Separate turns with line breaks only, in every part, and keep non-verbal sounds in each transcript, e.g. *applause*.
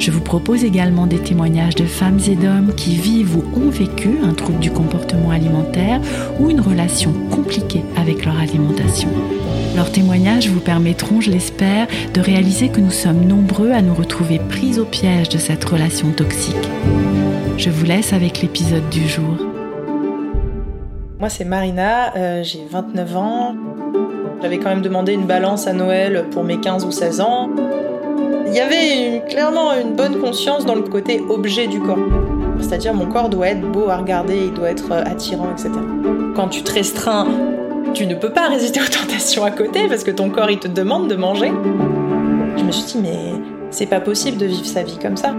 Je vous propose également des témoignages de femmes et d'hommes qui vivent ou ont vécu un trouble du comportement alimentaire ou une relation compliquée avec leur alimentation. Leurs témoignages vous permettront, je l'espère, de réaliser que nous sommes nombreux à nous retrouver pris au piège de cette relation toxique. Je vous laisse avec l'épisode du jour.
Moi, c'est Marina, euh, j'ai 29 ans. J'avais quand même demandé une balance à Noël pour mes 15 ou 16 ans. Il y avait clairement une bonne conscience dans le côté objet du corps. C'est-à-dire mon corps doit être beau à regarder, il doit être euh, attirant, etc. Quand tu te restreins, tu ne peux pas résister *laughs* aux tentations à côté parce que ton corps il te demande de manger. Je me suis dit mais c'est pas possible de vivre sa vie comme ça.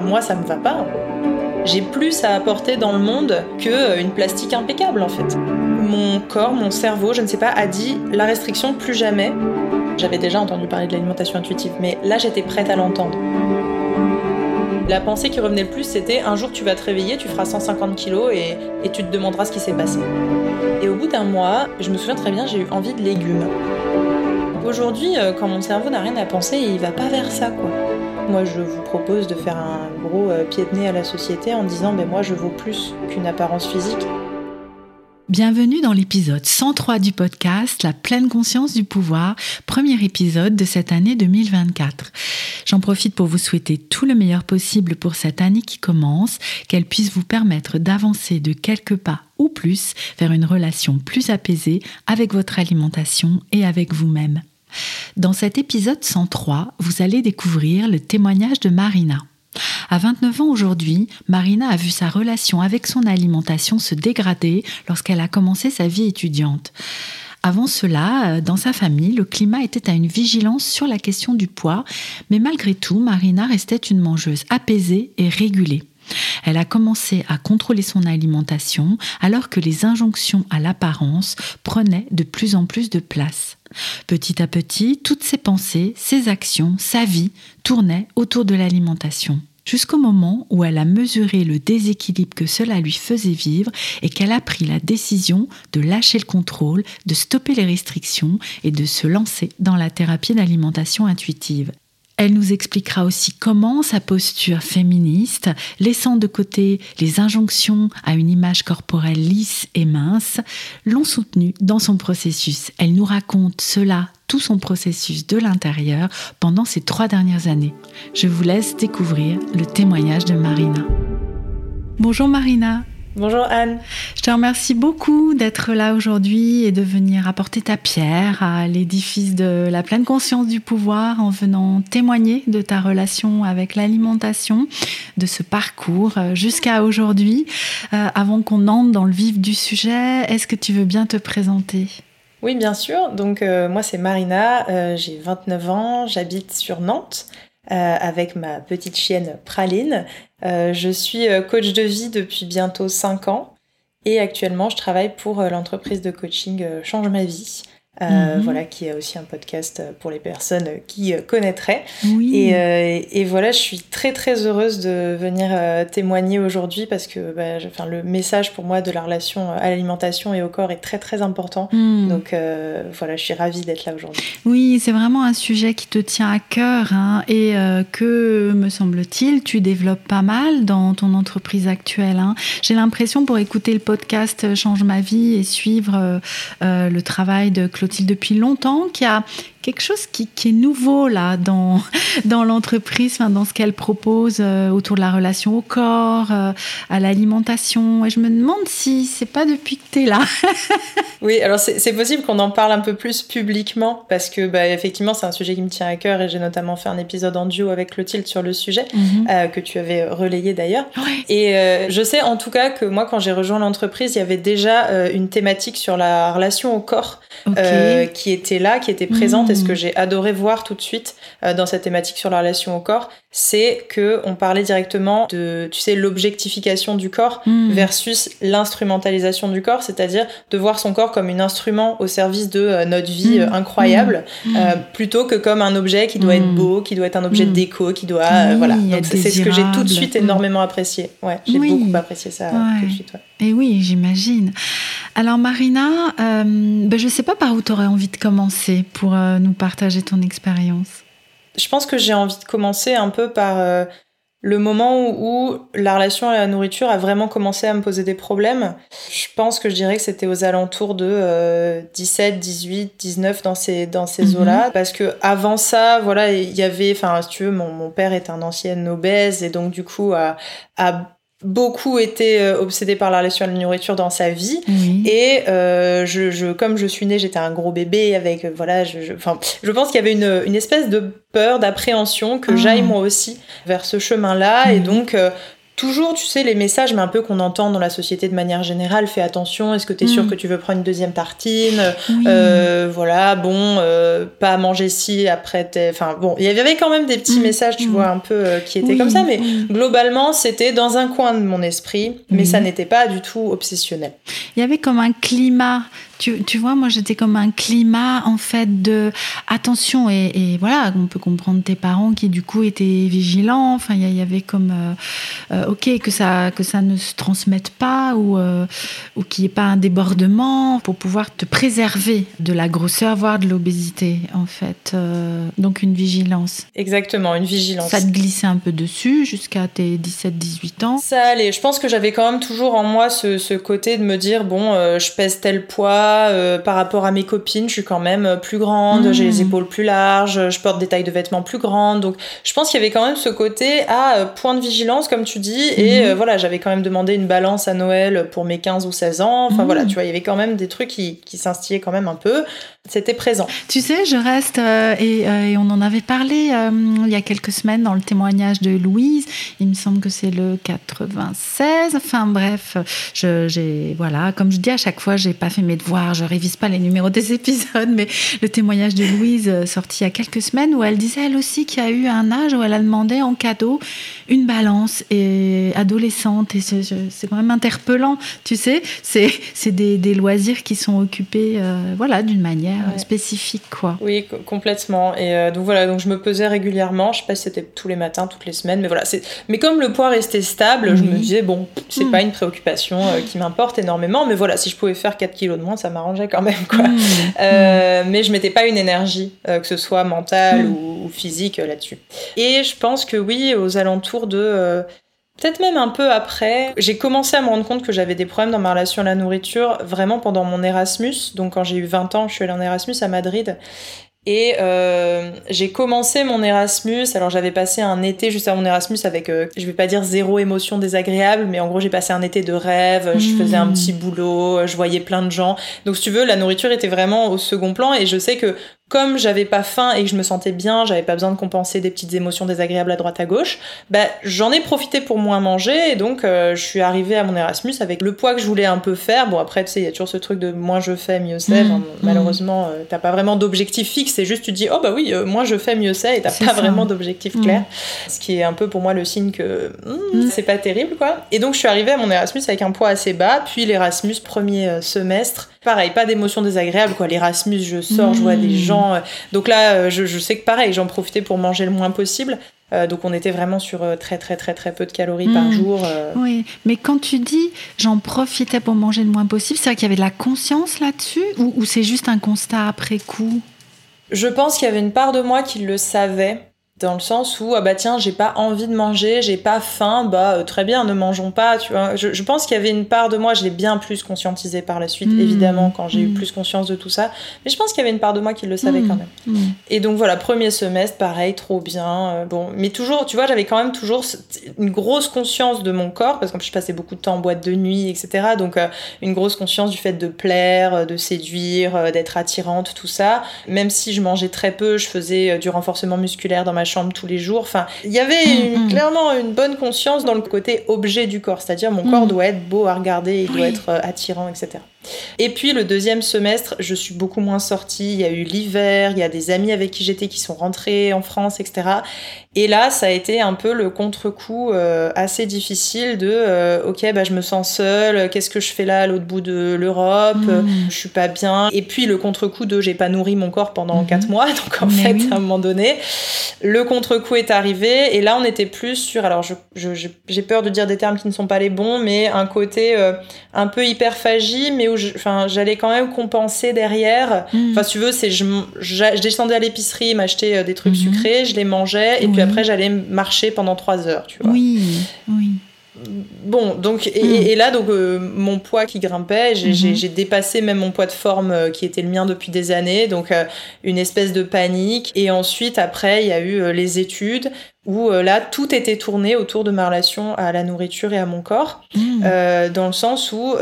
Moi ça me va pas. J'ai plus à apporter dans le monde qu'une plastique impeccable en fait. Mon corps, mon cerveau, je ne sais pas, a dit la restriction plus jamais. J'avais déjà entendu parler de l'alimentation intuitive, mais là j'étais prête à l'entendre. La pensée qui revenait le plus, c'était un jour tu vas te réveiller, tu feras 150 kilos et, tu te demanderas ce qui s'est passé. Et au bout d'un mois, je me souviens très bien, j'ai eu envie de légumes. Aujourd'hui, euh, quand mon cerveau n'a rien à penser, il va pas vers ça, quoi. Moi, je vous propose de faire un gros euh, pied de nez à la société en disant, mais moi, je vaux plus qu'une apparence physique.
Bienvenue dans l'épisode 103 du podcast La pleine conscience du pouvoir, premier épisode de cette année 2024. J'en profite pour vous souhaiter tout le meilleur possible pour cette année qui commence, qu'elle puisse vous permettre d'avancer de quelques pas ou plus vers une relation plus apaisée avec votre alimentation et avec vous-même. Dans cet épisode 103, vous allez découvrir le témoignage de Marina. À 29 ans aujourd'hui, Marina a vu sa relation avec son alimentation se dégrader lorsqu'elle a commencé sa vie étudiante. Avant cela, dans sa famille, le climat était à une vigilance sur la question du poids, mais malgré tout, Marina restait une mangeuse apaisée et régulée. Elle a commencé à contrôler son alimentation alors que les injonctions à l'apparence prenaient de plus en plus de place. Petit à petit, toutes ses pensées, ses actions, sa vie tournaient autour de l'alimentation jusqu'au moment où elle a mesuré le déséquilibre que cela lui faisait vivre et qu'elle a pris la décision de lâcher le contrôle, de stopper les restrictions et de se lancer dans la thérapie d'alimentation intuitive. Elle nous expliquera aussi comment sa posture féministe, laissant de côté les injonctions à une image corporelle lisse et mince, l'ont soutenue dans son processus. Elle nous raconte cela, tout son processus de l'intérieur pendant ces trois dernières années. Je vous laisse découvrir le témoignage de Marina. Bonjour Marina.
Bonjour Anne.
Je te remercie beaucoup d'être là aujourd'hui et de venir apporter ta pierre à l'édifice de la pleine conscience du pouvoir en venant témoigner de ta relation avec l'alimentation, de ce parcours euh, jusqu'à aujourd'hui. Euh, avant qu'on entre dans le vif du sujet, est-ce que tu veux bien te présenter?
Oui, bien sûr. Donc euh, moi c'est Marina, j'ai 29 ans, j'habite sur Nantes. Euh, avec ma petite chienne Praline. Euh, je suis euh, coach de vie depuis bientôt 5 ans et actuellement je travaille pour l'entreprise de coaching Change ma vie. Euh, mhm. voilà, qui a aussi un podcast pour les personnes qui connaîtraient. Et, euh, et, voilà, je suis très très heureuse de venir témoigner aujourd'hui parce que bah, le message pour moi de la relation à l'alimentation et au corps est très très important. Hmm. Donc voilà, je suis ravie d'être là aujourd'hui.
Oui, c'est vraiment un sujet qui te tient à cœur hein, et que, me semble-t-il, tu développes pas mal dans ton entreprise actuelle. Hein. J'ai l'impression pour écouter le podcast Change ma vie et suivre le travail de Claude depuis longtemps, qui a quelque chose qui, est nouveau là dans, dans l'entreprise, dans ce qu'elle propose euh, autour de la relation au corps, euh, à l'alimentation. Et je me demande si c'est pas depuis que tu es là. *laughs*
oui, alors c'est possible qu'on en parle un peu plus publiquement parce que bah, effectivement c'est un sujet qui me tient à cœur et j'ai notamment fait un épisode en duo avec Clotilde sur le sujet mhm. euh, que tu avais relayé d'ailleurs. Et je sais en tout cas que moi quand j'ai rejoint l'entreprise, il y avait déjà une thématique sur la relation au corps qui était là, qui était présente. Ce que j'ai adoré voir tout de suite dans cette thématique sur la relation au corps, c'est que on parlait directement de, tu sais, l'objectification du corps hmm. versus l'instrumentalisation du corps, c'est-à-dire de voir son corps comme un instrument au service de euh, notre vie hmm. euh, incroyable. Euh, plutôt que comme un objet qui doit être beau, qui doit être un objet de déco, qui doit, voilà. c'est ce que j'ai tout de suite énormément apprécié. Ouais, j'ai beaucoup apprécié ça tout de suite.
Et oui, j'imagine. Alors Marina, ben, je sais pas par où tu aurais envie de commencer pour nous partager ton expérience.
Je pense que j'ai envie de commencer un peu par euh, le moment où, la relation à la nourriture a vraiment commencé à me poser des problèmes. Je pense que je dirais que c'était aux alentours de 17, 18, 19 dans ces, dans ces mhm. eaux-là. Parce que avant ça, voilà, il y avait, enfin, si tu veux, mon, mon père est un ancien obèse et donc du coup a, a beaucoup été euh, obsédé par la relation à la nourriture dans sa vie. Et euh, je, je, comme je suis née j'étais un gros bébé avec euh, voilà je, je, enfin, je pense qu'il y avait une, une espèce de peur d'appréhension que ah. j'aille moi aussi vers ce chemin là et donc toujours, tu sais, les messages, mais un peu qu'on entend dans la société de manière générale, fais attention, est-ce que tu es sûr mm. que tu veux prendre une deuxième tartine euh, Voilà, bon, euh, pas manger si après Enfin, bon, il y avait quand même des petits mm. messages, tu mm. vois, un peu euh, qui étaient comme ça, mais globalement, c'était dans un coin de mon esprit, mais ça n'était pas du tout obsessionnel.
Il y avait comme un climat tu, tu, vois, moi j'étais comme un climat en fait de attention et, et, voilà, on peut comprendre tes parents qui du coup étaient vigilants. Enfin, il y, avait comme euh, euh, ok que ça que ça ne se transmette pas ou euh, ou qu'il n'y ait pas un débordement pour pouvoir te préserver de la grosseur, voire de l'obésité en fait. donc une vigilance.
Exactement, une vigilance.
Ça te glissait un peu dessus jusqu'à tes 17-18 ans.
Ça allait. Je pense que j'avais quand même toujours en moi ce, ce côté de me dire bon, je pèse tel poids euh, par rapport à mes copines, je suis quand même euh, plus grande, j'ai les hmm. épaules plus larges, je porte des tailles de vêtements plus grandes. Donc, je pense qu'il y avait quand même ce côté à euh, point de vigilance, comme tu dis. Et hmm. voilà, j'avais quand même demandé une balance à Noël pour mes 15 ou 16 ans. Enfin, voilà, hmm. tu vois, il y avait quand même des trucs qui, qui s'instillaient quand même un peu. C'était présent.
Tu sais, je reste, et, on en avait parlé il y a quelques semaines dans le témoignage de Louise. Il me semble que c'est le 96. Enfin, bref, j'ai, voilà, comme je dis à chaque fois, j'ai pas fait mes devoirs je révise pas les numéros des *laughs* épisodes, mais le témoignage de Louise euh, sorti il y a quelques semaines où elle disait elle aussi qu'il y a eu un âge où elle a demandé en cadeau une balance et adolescente. Et c'est quand même interpellant, tu sais, c'est des, des, loisirs qui sont occupés euh, voilà d'une manière spécifique quoi.
Oui, complètement. Et euh, donc voilà, donc je me pesais régulièrement, je sais pas si c'était tous les matins, toutes les semaines, mais voilà, c'est mais comme le poids restait stable, je me disais bon, c'est hmm. pas une préoccupation qui m'importe énormément, mais voilà, si je pouvais faire 4 kilos de moins, ça m'arrangeait quand même quoi. Mmh. Euh, mais je mettais pas une énergie, euh, que ce soit mentale mmh. ou, physique euh, là-dessus. Et je pense que oui, aux alentours de Peut-être même un peu après, j'ai commencé à me rendre compte que j'avais des problèmes dans ma relation à la nourriture vraiment pendant mon Erasmus. Donc quand j'ai eu 20 ans, je suis allée en Erasmus à Madrid. Et euh, j'ai commencé mon Erasmus. Alors j'avais passé un été juste à mon Erasmus avec, euh, je vais pas dire zéro émotion désagréable, mais en gros j'ai passé un été de rêve. Je faisais un mmh. petit boulot, je voyais plein de gens. Donc si tu veux, la nourriture était vraiment au second plan. Et je sais que comme j'avais pas faim et que je me sentais bien, j'avais pas besoin de compenser des petites émotions désagréables à droite à gauche, bah j'en ai profité pour moins manger et donc euh, je suis arrivée à mon Erasmus avec le poids que je voulais un peu faire. Bon après tu sais, il y a toujours ce truc de moins je fais, mieux c'est. Mmh. malheureusement, euh, t'as pas vraiment d'objectif fixe, c'est juste tu dis oh bah oui, euh, moins je fais, mieux c'est et t'as pas vraiment d'objectif mmh. clair. Ce qui est un peu pour moi le signe que mmh, c'est pas terrible quoi. Et donc je suis arrivée à mon Erasmus avec un poids assez bas, puis l'Erasmus premier semestre Pareil, pas d'émotions désagréables, quoi. L'Erasmus, je sors, je vois des mmh. gens. Euh, donc là, euh, je, sais que pareil, j'en profitais pour manger le moins possible. Euh, donc on était vraiment sur très très très très peu de calories par mmh. jour.
Oui, mais quand tu dis j'en profitais pour manger le moins possible, c'est vrai qu'il y avait de la conscience là-dessus ou c'est juste un constat après coup?
Je pense qu'il y avait une part de moi qui le savait dans le sens où ah bah tiens j'ai pas envie de manger j'ai pas faim bah euh, très bien ne mangeons pas tu vois. Je, je pense qu'il y avait une part de moi je l'ai bien plus conscientisé par la suite mmh. évidemment quand j'ai eu mmh. plus conscience de tout ça. Mais je pense qu'il y avait une part de moi qui le savait mmh. quand même. Et donc voilà premier semestre pareil trop bien euh, bon. Mais toujours tu vois j'avais quand même toujours une grosse conscience de mon corps parce que je passais beaucoup de temps en boîte de nuit etc donc euh, une grosse conscience du fait de plaire de séduire d'être attirante tout ça. Même si je mangeais très peu je faisais du renforcement musculaire dans ma chambre tous les jours. Enfin, il y avait
Mm, mm.
clairement une bonne conscience dans le côté objet du corps, c'est-à-dire mon corps
Mm.
doit être beau à regarder, il doit être euh, attirant, etc. Et puis le deuxième semestre, je suis beaucoup moins sortie. Il y a eu l'hiver, il y a des amis avec qui j'étais qui sont rentrés en France, etc. Et là, ça a été un peu le contre-coup euh, assez difficile de euh, ok, bah, je me sens seule, qu'est-ce que je fais là à l'autre bout de l'Europe,
Mm.
je suis pas bien. Et puis le contre-coup de j'ai pas nourri mon corps pendant
Mhm.
quatre mois, *laughs* donc en
Mais
fait,
oui.
à un moment donné, le contre-coup est arrivé. Et là, on était plus sur, alors je- je- je- j'ai peur de dire des termes qui ne sont pas les bons, mais un côté euh, un peu hyperphagie, mais où j'allais quand même compenser derrière.
Mm.
Enfin, si tu veux, c'est je, descendais à l'épicerie, m'acheter euh, des trucs
Mhm.
sucrés, je les mangeais, et
Oui.
puis après j'allais marcher pendant trois heures, tu vois.
oui, oui.
Bon, donc et,
Mm.
et là donc euh, mon poids qui grimpait, j'ai
Mhm.
j'ai- dépassé même mon poids de forme euh, qui était le mien depuis des années, donc euh, une espèce de panique. Et ensuite après il y a eu les études où là tout était tourné autour de ma relation à la nourriture et à mon corps.
Mm.
Euh, dans le sens où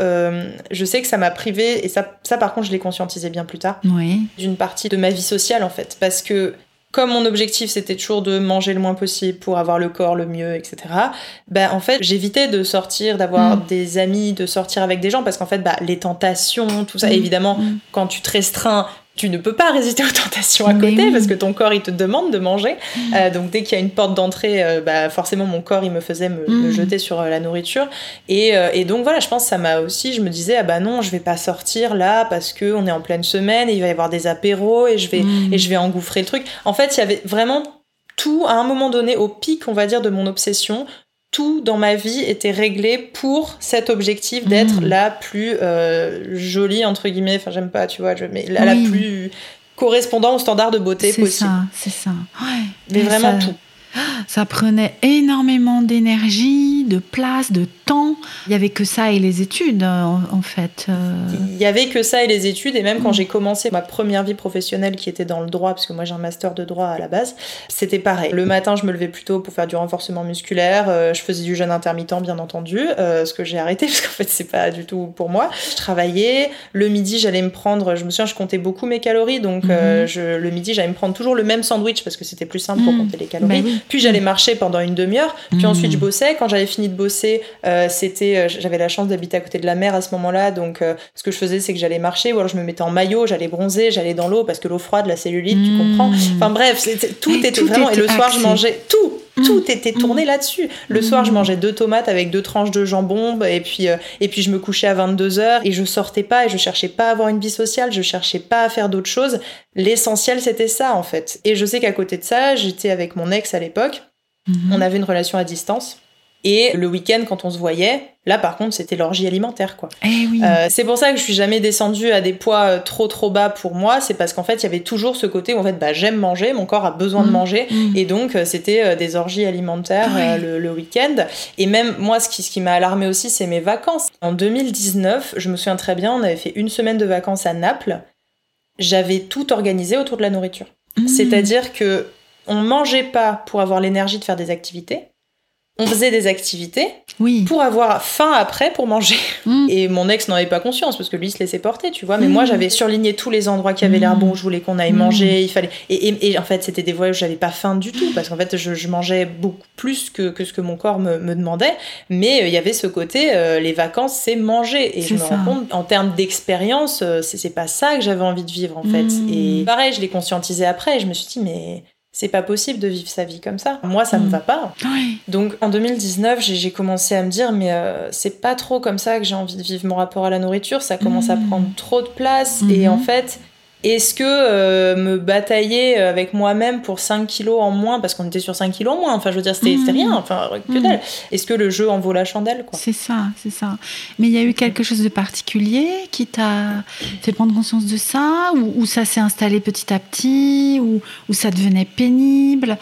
je sais que ça m'a privé, et ça, ça par contre je l'ai conscientisé bien plus tard,
Oui.
d'une partie de ma vie sociale en fait. Parce que comme mon objectif c'était toujours de manger le moins possible pour avoir le corps le mieux, etc., ben en fait j'évitais de sortir, d'avoir
Mm.
des amis, de sortir avec des gens, parce qu'en fait bah, les tentations, tout ça,
Mm.
évidemment,
Mm.
quand tu te restreins, tu ne peux pas résister aux tentations à côté
oui.
parce que ton corps il te demande de manger.
Mm.
Euh, donc dès qu'il y a une porte d'entrée, euh, bah, forcément mon corps il me faisait me, me
Mm.
jeter sur euh, la nourriture. Et, euh, et donc voilà, je pense que ça m'a aussi, je me disais ah bah non, je vais pas sortir là parce que on est en pleine semaine et il va y avoir des apéros et je vais
Mm.
et je vais engouffrer le truc. En fait, il y avait vraiment tout à un moment donné au pic, on va dire, de mon obsession. Tout dans ma vie était réglé pour cet objectif d'être
Mm.
la plus euh, jolie entre guillemets. Enfin, j'aime pas, tu vois, je, mais la, plus correspondant au standard de beauté
C'est
possible.
ça, c'est ça. Ouais.
Mais vraiment
ça-
tout. *gasps*
Ça prenait énormément d'énergie, de place, de temps. Il y avait que ça et les études, en, en fait. euh.
Il y avait que ça et les études, et même quand j'ai commencé ma première vie professionnelle qui était dans le droit, parce que moi j'ai un master de droit à la base, c'était pareil. Le matin, je me levais plus tôt pour faire du renforcement musculaire, euh, je faisais du jeûne intermittent, bien entendu, euh, ce que j'ai arrêté, *laughs* parce qu'en fait, c'est pas du tout pour moi. Je travaillais, le midi, j'allais me prendre, je me souviens, je comptais beaucoup mes calories, donc euh,
Mhm.
je, le midi, j'allais me prendre toujours le même sandwich, parce que c'était plus simple pour
Mm.
compter les calories.
Bah.
Puis j'allais marcher pendant une demi-heure. Puis ensuite je bossais. Quand j'avais fini de bosser, euh, c'était, euh, j'avais la chance d'habiter à côté de la mer à ce moment-là. Donc euh, ce que je faisais, c'est que j'allais marcher ou alors je me mettais en maillot, j'allais bronzer, j'allais dans l'eau parce que l'eau froide, la cellulite, tu comprends. Enfin bref, tout était
tout
vraiment. et le soir, je mangeais tout.
Mm.
Tout était tourné là-dessus. Le soir, je mangeais deux tomates avec deux tranches de jambon, et puis, euh, et puis je me couchais à 22h, et je sortais pas, et je cherchais pas à avoir une vie sociale, je cherchais pas à faire d'autres choses. L'essentiel, c'était ça, en fait. Et je sais qu'à côté de ça, j'étais avec mon ex à l'époque, on avait une relation à distance. Et le week-end, quand on se voyait, là par contre, c'était l'orgie alimentaire, quoi.
Eh oui.
Euh, c'est pour ça que je suis jamais descendue à des poids euh, trop trop bas pour moi. C'est parce qu'en fait, il y avait toujours ce côté où en fait, bah, j'aime manger, mon corps a besoin de
Mm.
manger.
Mm.
Et donc, euh, c'était des orgies alimentaires le, le week-end. Et même moi, ce qui, ce qui m'a alarmé aussi, c'est mes vacances. En 2019, je me souviens très bien, on avait fait une semaine de vacances à Naples. J'avais tout organisé autour de la nourriture.
Mm.
C'est-à-dire que on mangeait pas pour avoir l'énergie de faire des activités. On faisait des activités
Oui.
pour avoir faim après pour manger.
Mm.
Et mon ex n'en avait pas conscience parce que lui il se laissait porter, tu vois. Mais
Mm.
moi j'avais surligné tous les endroits qui avaient l'air
Mm.
bons, je voulais qu'on aille manger, il fallait. Et, et- et en fait c'était des voyages où j'avais pas faim du tout parce qu'en fait je, je mangeais beaucoup plus que, que ce que mon corps me, me demandait. Mais euh, il y avait ce côté, euh, les vacances c'est manger. Et je me
ça.
rends compte en termes d'expérience, euh, c'est c'est pas ça que j'avais envie de vivre en fait. Et pareil, je l'ai conscientisé après et je me suis dit mais c'est pas possible de vivre sa vie comme ça. Moi ça me
Mm.
va pas.
Oui.
Donc en 2019, j'ai commencé à me dire, mais euh, c'est pas trop comme ça que j'ai envie de vivre mon rapport à la nourriture, ça commence à
Mhm.
prendre trop de place.
Mhm.
Et en fait, est-ce que euh, me batailler avec moi-même pour 5 kilos en moins, parce qu'on était sur 5 kilos en moins, enfin je veux dire, c'était
Mhm.
rien, enfin que
Mhm.
dalle. Est-ce que le jeu en vaut la chandelle, quoi?
C'est ça, c'est ça. Mais il y a eu quelque chose de particulier qui t'a fait prendre conscience de ça Ou, ou ça s'est installé petit à petit Ou, ou ça devenait pénible?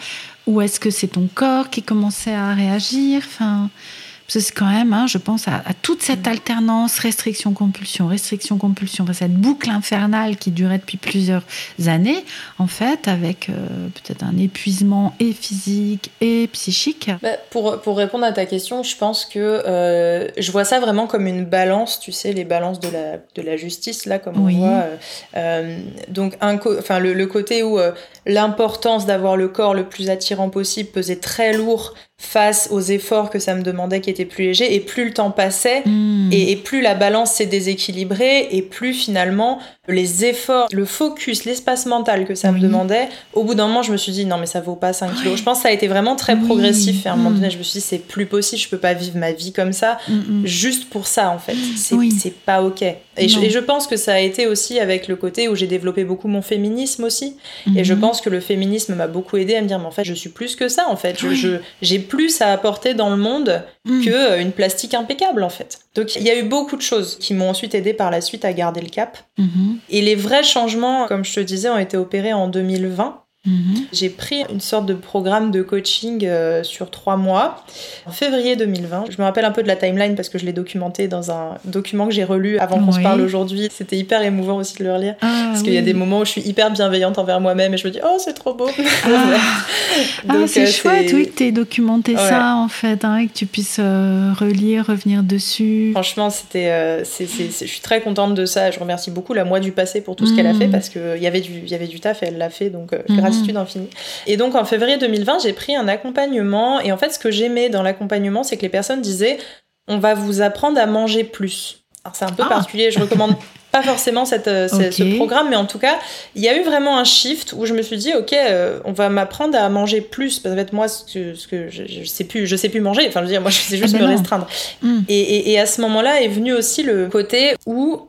Ou est-ce que c'est ton corps qui commençait à réagir? Enfin, C'est quand même, hein, je pense à, toute cette mm. alternance restriction-compulsion, restriction-compulsion, cette boucle infernale qui durait depuis plusieurs années, en fait, avec euh, peut-être un épuisement et physique et psychique.
Bah, pour, pour répondre à ta question, je pense que euh, je vois ça vraiment comme une balance, tu sais, les balances de la, de la justice, là, comme on voit. Euh, donc, un enfin, le, le, côté où l'importance d'avoir le corps le plus attirant possible pesait très lourd face aux efforts que ça me demandait qui étaient plus légers et plus le temps passait hmm. et, plus la balance s'est déséquilibrée et plus finalement les efforts, le focus, l'espace mental que ça me demandait, au bout d'un moment je me suis dit non mais ça vaut pas 5 kilos. Je pense que ça a été vraiment très progressif et à un moment hmm. donné je me suis dit c'est plus possible, je peux pas vivre ma vie comme ça hmm, juste pour ça en fait. C'est pas ok. Et je, et je, pense que ça a été aussi avec le côté où j'ai développé beaucoup mon féminisme aussi. Et je pense que le féminisme m'a beaucoup aidé à me dire mais en fait je suis plus que ça en fait. Je, j'ai plus à apporter dans le monde mm. que euh, une plastique impeccable en fait. Donc il y a eu beaucoup de choses qui m'ont ensuite aidé par la suite à garder le cap. Mm-hmm. Et les vrais changements, comme je te disais, ont été opérés en 2020. Mhm. J'ai pris une sorte de programme de coaching euh, sur trois mois en février 2020. Je me rappelle un peu de la timeline parce que je l'ai documenté dans un document que j'ai relu avant qu'on se parle aujourd'hui. C'était hyper émouvant aussi de le relire ah, parce qu'il y a des moments où je suis hyper bienveillante envers moi-même et je me dis oh c'est trop beau.
Ah, *laughs* ah c'est euh, chouette oui que tu aies documenté ça en fait hein, et que tu puisses euh, relire, revenir dessus.
Franchement c'était, je suis très contente de ça. Je remercie beaucoup la moi du passé pour tout ce qu'elle a fait mm. parce qu'il y avait du, y avait du taf et elle l'a fait donc grâce infinie. Et donc en février 2020, j'ai pris un accompagnement. Et en fait, ce que j'aimais dans l'accompagnement, c'est que les personnes disaient on va vous apprendre à manger plus. Alors c'est un peu ah. particulier, je recommande *laughs* pas forcément cette, euh, ce programme, mais en tout cas, il y a eu vraiment un shift où je me suis dit, ok, euh, on va m'apprendre à manger plus. Parce que moi, ce que, ce que je, je, sais plus, je sais plus manger. Enfin, je veux dire, moi, je sais juste ah ben me restreindre. Et, et, et, à ce moment-là est venu aussi le côté où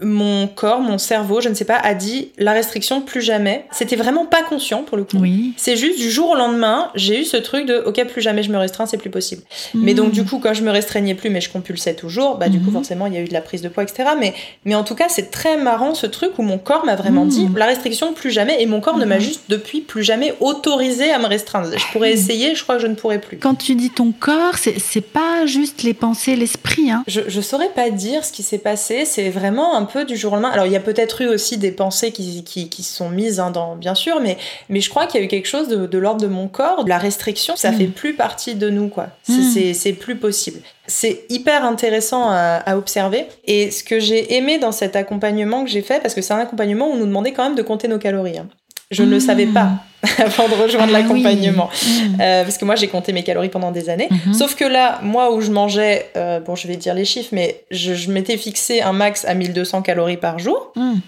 mon corps, mon cerveau, je ne sais pas, a dit la restriction plus jamais. C'était vraiment pas conscient pour le coup.
Oui.
C'est juste du jour au lendemain, j'ai eu ce truc de ok plus jamais je me restreins, c'est plus possible. Mais donc du coup quand je me restreignais plus mais je compulsais toujours, bah du coup mhm. forcément il y a eu de la prise de poids etc. Mais mais en tout cas c'est très marrant ce truc où mon corps m'a vraiment dit mhm. la restriction plus jamais et mon corps ne m'a mhm. juste depuis plus jamais autorisé à me restreindre. Je pourrais essayer, je crois que je ne pourrais plus.
Quand tu dis ton corps, c'est pas juste les pensées, l'esprit. Hein.
Je je saurais pas dire ce qui s'est passé. C'est vraiment un peu du jour au lendemain. Alors, il y a peut-être eu aussi des pensées qui, qui, qui sont mises, hein, dans, bien sûr, mais, mais je crois qu'il y a eu quelque chose de, de l'ordre de mon corps. La restriction, ça mm. fait plus partie de nous, quoi. Mm. C'est plus possible. C'est hyper intéressant à, à, observer. Et ce que j'ai aimé dans cet accompagnement que j'ai fait, parce que c'est un accompagnement où on nous demandait quand même de compter nos calories. Hein. Je ne le savais pas hmm. *laughs* avant de rejoindre ah l'accompagnement. Hmm. Euh, parce que moi, j'ai compté mes calories pendant des années. Mhm. Sauf que là, moi, où je mangeais, euh, bon, je vais dire les chiffres, mais je, m'étais fixé un max à 1200 calories par jour.
Hmm.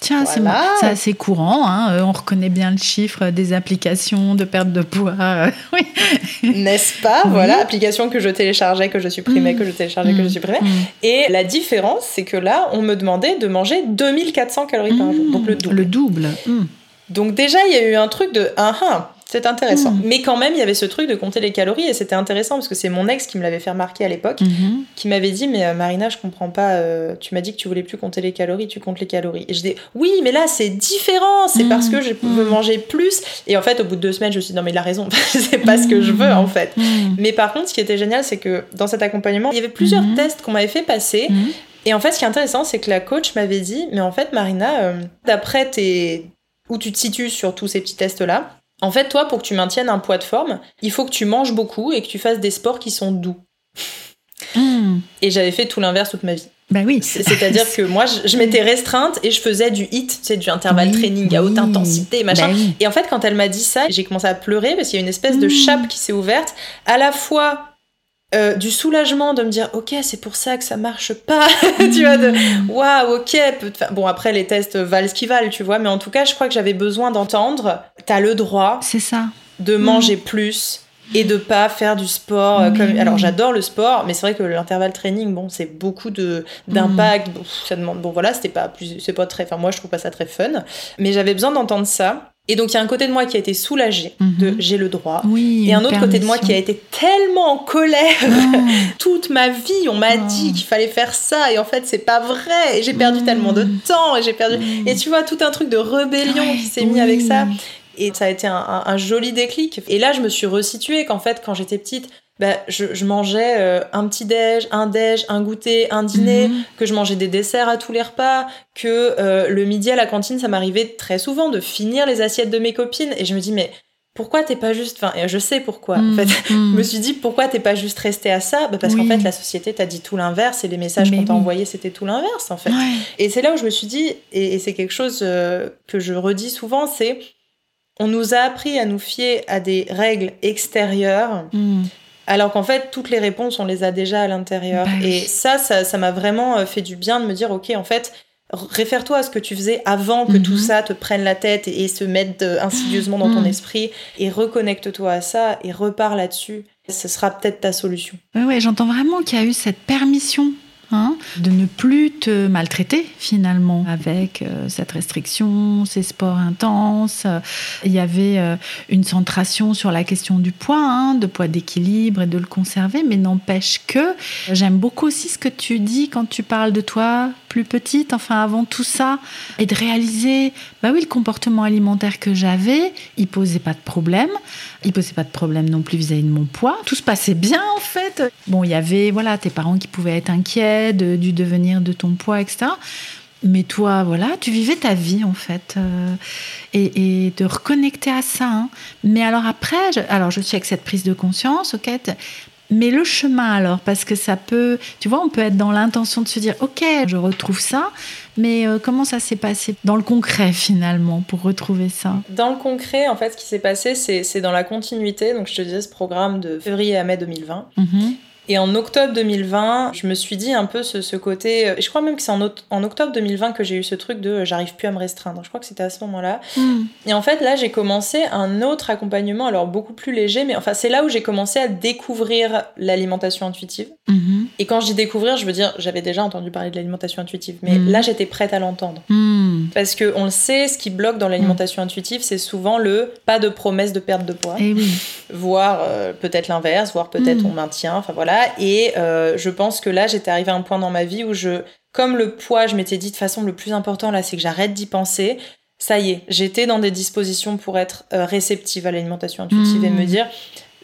Tiens, c'est assez courant. Hein. Euh, on reconnaît bien le chiffre des applications de perte de poids. *laughs*
N'est-ce pas? Voilà, applications que je téléchargeais, que je supprimais, que je téléchargeais, que je supprimais. Et la différence, c'est que là, on me demandait de manger 2400 calories par jour. Donc le double.
Le double.
Donc déjà, il y a eu un truc de ah ah, c'est intéressant. Hmm. Mais quand même, il y avait ce truc de compter les calories et c'était intéressant parce que c'est mon ex qui me l'avait fait remarquer à l'époque, mhm. qui m'avait dit mais euh, Marina, je comprends pas. Euh, tu m'as dit que tu voulais plus compter les calories, tu comptes les calories. Et je dis oui, mais là c'est différent. C'est hmm. parce que je veux hmm. manger plus. Et en fait, au bout de deux semaines, je me suis dit non mais il a raison. *laughs* c'est pas ce que je veux en fait. Mais par contre, ce qui était génial, c'est que dans cet accompagnement, il y avait plusieurs tests qu'on m'avait fait passer. Et en fait, ce qui est intéressant, c'est que la coach m'avait dit, mais en fait, Marina, euh, d'après tes, où tu te situes sur tous ces petits tests-là. En fait, toi, pour que tu maintiennes un poids de forme, il faut que tu manges beaucoup et que tu fasses des sports qui sont doux. Hmm. Et j'avais fait tout l'inverse toute ma vie.
Bah oui.
C'est-à-dire que moi, je, m'étais restreinte et je faisais du HIT, tu sais, du intervalle training à haute intensité, machin. Bah et en fait, quand elle m'a dit ça, j'ai commencé à pleurer parce qu'il y a une espèce de hmm. chape qui s'est ouverte, à la fois euh, du soulagement de me dire ok c'est pour ça que ça marche pas *laughs* tu vois de mm. waouh ok bon après les tests valent ce qu'ils valent tu vois mais en tout cas je crois que j'avais besoin d'entendre t'as le droit
c'est ça
de manger mm. plus et de pas faire du sport euh, comme alors j'adore le sport mais c'est vrai que l'intervalle training bon c'est beaucoup de d'impact mm. ça demande bon voilà c'était pas plus c'est pas très enfin moi je trouve pas ça très fun mais j'avais besoin d'entendre ça et donc il y a un côté de moi qui a été soulagé de mhm. j'ai le droit.
et
un autre côté de moi qui a été tellement en colère. Ah. *laughs* Toute ma vie, on m'a ah. dit qu'il fallait faire ça et en fait c'est pas vrai. Et j'ai perdu tellement de temps et j'ai perdu. Et tu vois tout un truc de rébellion qui s'est mis avec ça. Et ça a été un, joli déclic. Et là je me suis resituée qu'en fait quand j'étais petite, bah, je, mangeais euh, un petit déj, un déj, un goûter, un dîner, mhm. que je mangeais des desserts à tous les repas, que euh, le midi à la cantine, ça m'arrivait très souvent de finir les assiettes de mes copines. Et je me dis, mais pourquoi t'es pas juste. Enfin, je sais pourquoi. En fait, *laughs* je me suis dit, pourquoi t'es pas juste resté à ça? Bah Parce qu'en fait, la société t'a dit tout l'inverse et les messages qu'on t'a envoyés, c'était tout l'inverse, en fait. Et c'est là où je me suis dit, et, c'est quelque chose euh, que je redis souvent, c'est on nous a appris à nous fier à des règles extérieures. Alors qu'en fait, toutes les réponses, on les a déjà à l'intérieur. Bah et ça, ça m'a vraiment euh, fait du bien de me dire, ok, en fait, réfère-toi à ce que tu faisais avant que tout mhm. ça te prenne la tête et, se mette euh, insidieusement dans ton mhm. esprit, et reconnecte-toi à ça et repars là-dessus. Ce sera peut-être ta solution.
Oui, ouais, j'entends vraiment qu'il y a eu cette permission Hein, de ne plus te maltraiter finalement avec euh, cette restriction, ces sports intenses. Il y avait euh, une centration sur la question du poids, hein, de poids d'équilibre et de le conserver, mais n'empêche que j'aime beaucoup aussi ce que tu dis quand tu parles de toi petite, enfin avant tout ça, et de réaliser, bah oui, le comportement alimentaire que j'avais, il posait pas de problème, il posait pas de problème non plus vis-à-vis de mon poids, tout se passait bien en fait. Bon, il y avait voilà tes parents qui pouvaient être inquiets du devenir de ton poids, etc. Mais toi, voilà, tu vivais ta vie en fait, euh, et, de reconnecter à ça. Hein. Mais alors après, alors je suis avec cette prise de conscience, ok, mais le chemin alors, parce que ça peut, tu vois, on peut être dans l'intention de se dire, ok, je retrouve ça, mais euh, comment ça s'est passé dans le concret finalement pour retrouver ça?
Dans le concret, en fait, ce qui s'est passé, c'est dans la continuité. Donc je te disais ce programme de février à mai 2020. Et en octobre 2020, je me suis dit un peu ce, côté. Euh, je crois même que c'est en, en, octobre 2020 que j'ai eu ce truc de euh, j'arrive plus à me restreindre. Je crois que c'était à ce moment-là. Hmm. Et en fait, là, j'ai commencé un autre accompagnement, alors beaucoup plus léger, mais enfin, c'est là où j'ai commencé à découvrir l'alimentation intuitive. Mhm. Et quand je dis découvrir, je veux dire, j'avais déjà entendu parler de l'alimentation intuitive, mais mhm. là, j'étais prête à l'entendre. Hmm. Parce que on le sait, ce qui bloque dans l'alimentation intuitive, c'est souvent le pas de promesse de perte de poids.
Et eh oui.
Voire euh, peut-être l'inverse, voire peut-être hmm. on maintient. Enfin voilà. Et euh, je pense que là, j'étais arrivée à un point dans ma vie où je, comme le poids, je m'étais dit de façon le plus important là, c'est que j'arrête d'y penser. Ça y est, j'étais dans des dispositions pour être euh, réceptive à l'alimentation intuitive et me hmm. dire,